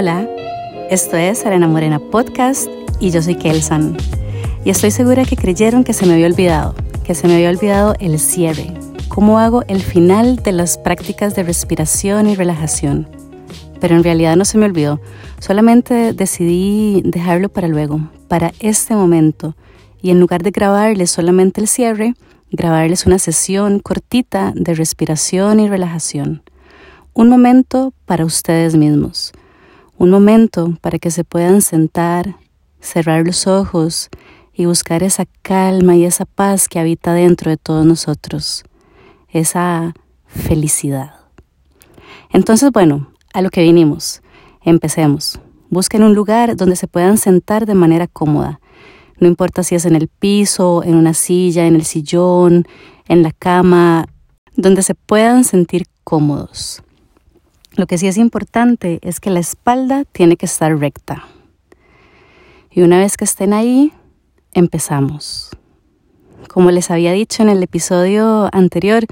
Hola, esto es Arena Morena Podcast y yo soy Kelsan. Y estoy segura que creyeron que se me había olvidado, que se me había olvidado el cierre, cómo hago el final de las prácticas de respiración y relajación. Pero en realidad no se me olvidó, solamente decidí dejarlo para luego, para este momento, y en lugar de grabarles solamente el cierre, grabarles una sesión cortita de respiración y relajación. Un momento para ustedes mismos un momento para que se puedan sentar, cerrar los ojos y buscar esa calma y esa paz que habita dentro de todos nosotros, esa felicidad. Entonces, bueno, a lo que vinimos, empecemos. Busquen un lugar donde se puedan sentar de manera cómoda. No importa si es en el piso, en una silla, en el sillón, en la cama, donde se puedan sentir cómodos. Lo que sí es importante es que la espalda tiene que estar recta. Y una vez que estén ahí, empezamos. Como les había dicho en el episodio anterior,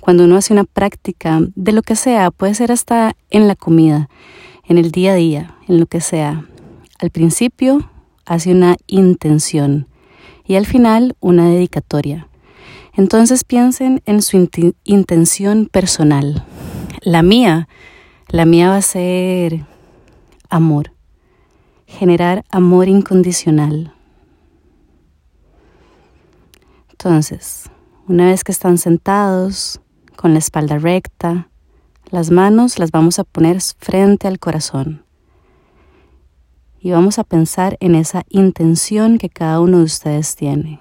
cuando uno hace una práctica de lo que sea, puede ser hasta en la comida, en el día a día, en lo que sea. Al principio hace una intención y al final una dedicatoria. Entonces piensen en su intención personal. La mía la mía va a ser amor, generar amor incondicional. Entonces, una vez que están sentados, con la espalda recta, las manos las vamos a poner frente al corazón. Y vamos a pensar en esa intención que cada uno de ustedes tiene.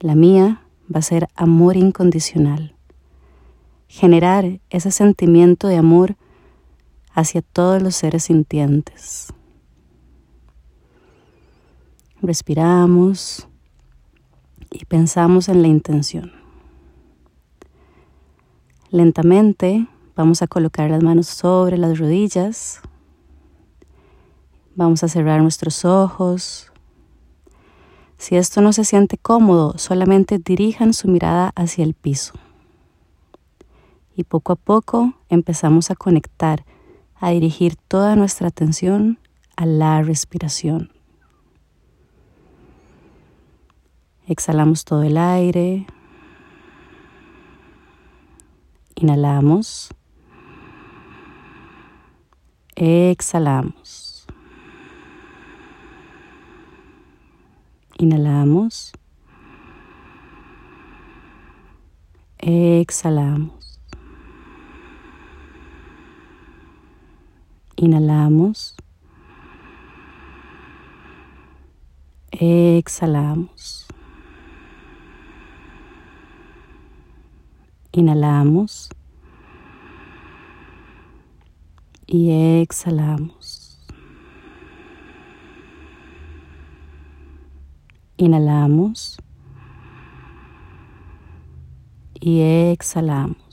La mía va a ser amor incondicional generar ese sentimiento de amor hacia todos los seres sintientes. Respiramos y pensamos en la intención. Lentamente vamos a colocar las manos sobre las rodillas. Vamos a cerrar nuestros ojos. Si esto no se siente cómodo, solamente dirijan su mirada hacia el piso y poco a poco empezamos a conectar, a dirigir toda nuestra atención a la respiración. Exhalamos todo el aire. Inhalamos. Exhalamos. Inhalamos. Exhalamos. Inhalamos. Exhalamos. Inhalamos. Y exhalamos. Inhalamos. Y exhalamos.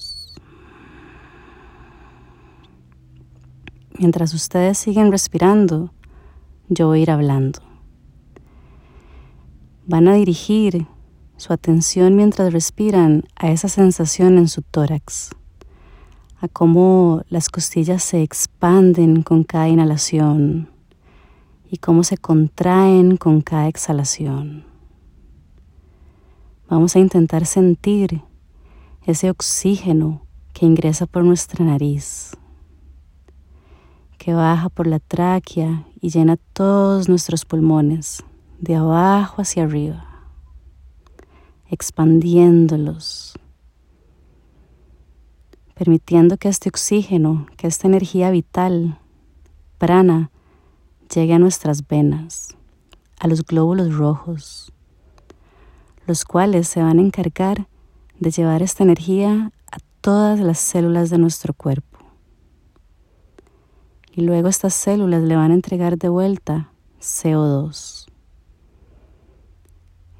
Mientras ustedes siguen respirando, yo voy a ir hablando. Van a dirigir su atención mientras respiran a esa sensación en su tórax, a cómo las costillas se expanden con cada inhalación y cómo se contraen con cada exhalación. Vamos a intentar sentir ese oxígeno que ingresa por nuestra nariz que baja por la tráquea y llena todos nuestros pulmones, de abajo hacia arriba, expandiéndolos, permitiendo que este oxígeno, que esta energía vital, prana, llegue a nuestras venas, a los glóbulos rojos, los cuales se van a encargar de llevar esta energía a todas las células de nuestro cuerpo y luego estas células le van a entregar de vuelta CO2,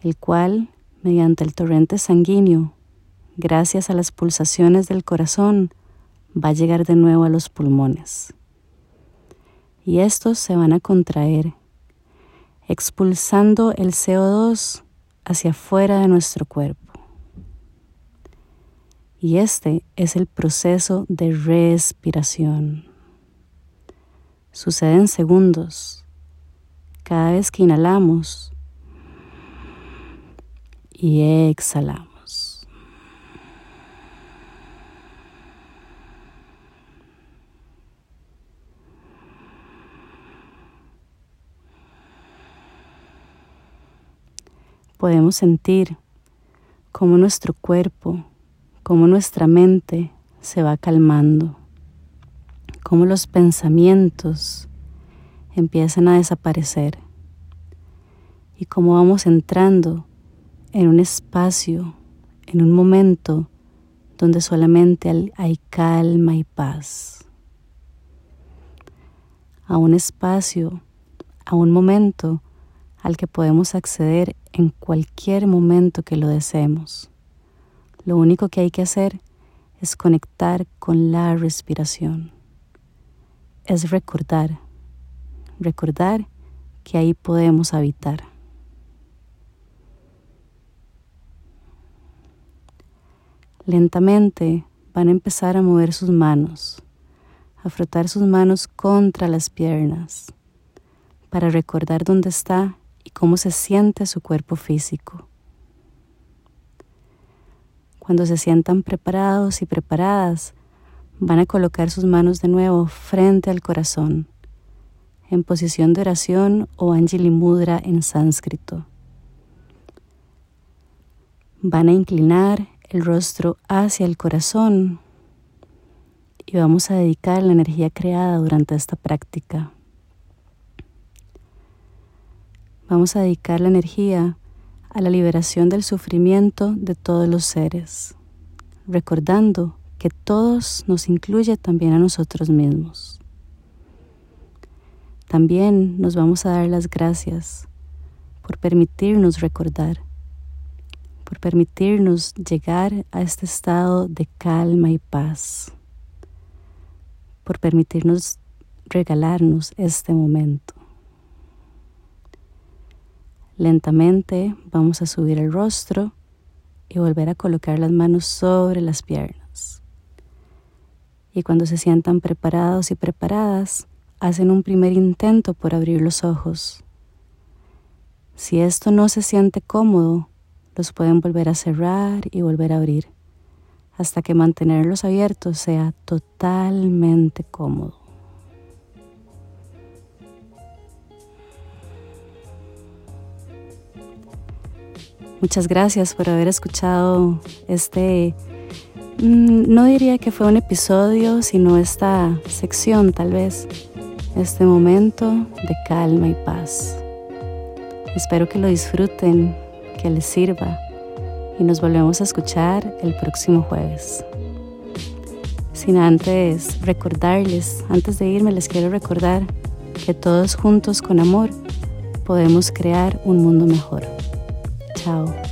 el cual, mediante el torrente sanguíneo, gracias a las pulsaciones del corazón, va a llegar de nuevo a los pulmones. Y estos se van a contraer, expulsando el CO2 hacia afuera de nuestro cuerpo. Y este es el proceso de respiración. Sucede en segundos. Cada vez que inhalamos y exhalamos. Podemos sentir cómo nuestro cuerpo, cómo nuestra mente se va calmando, cómo los pensamientos empiezan a desaparecer y cómo vamos entrando en un espacio, en un momento donde solamente hay calma y paz. A un espacio, a un momento al que podemos acceder en cualquier momento que lo deseemos. Lo único que hay que hacer es conectar con la respiración. Es recordar, recordar que ahí podemos habitar. Lentamente van a empezar a mover sus manos, a frotar sus manos contra las piernas, para recordar dónde está y cómo se siente su cuerpo físico. Cuando se sientan preparados y preparadas, van a colocar sus manos de nuevo frente al corazón, en posición de oración o Anjali Mudra en sánscrito. Van a inclinar el rostro hacia el corazón y vamos a dedicar la energía creada durante esta práctica. Vamos a dedicar la energía a la liberación del sufrimiento de todos los seres, recordando que todos nos incluye también a nosotros mismos. También nos vamos a dar las gracias por permitirnos recordar por permitirnos llegar a este estado de calma y paz, por permitirnos regalarnos este momento. Lentamente vamos a subir el rostro y volver a colocar las manos sobre las piernas. Y cuando se sientan preparados y preparadas, hacen un primer intento por abrir los ojos. Si esto no se siente cómodo, los pueden volver a cerrar y volver a abrir hasta que mantenerlos abiertos sea totalmente cómodo. Muchas gracias por haber escuchado este, no diría que fue un episodio, sino esta sección tal vez, este momento de calma y paz. Espero que lo disfruten que les sirva y nos volvemos a escuchar el próximo jueves. Sin antes recordarles, antes de irme les quiero recordar que todos juntos con amor podemos crear un mundo mejor. Chao.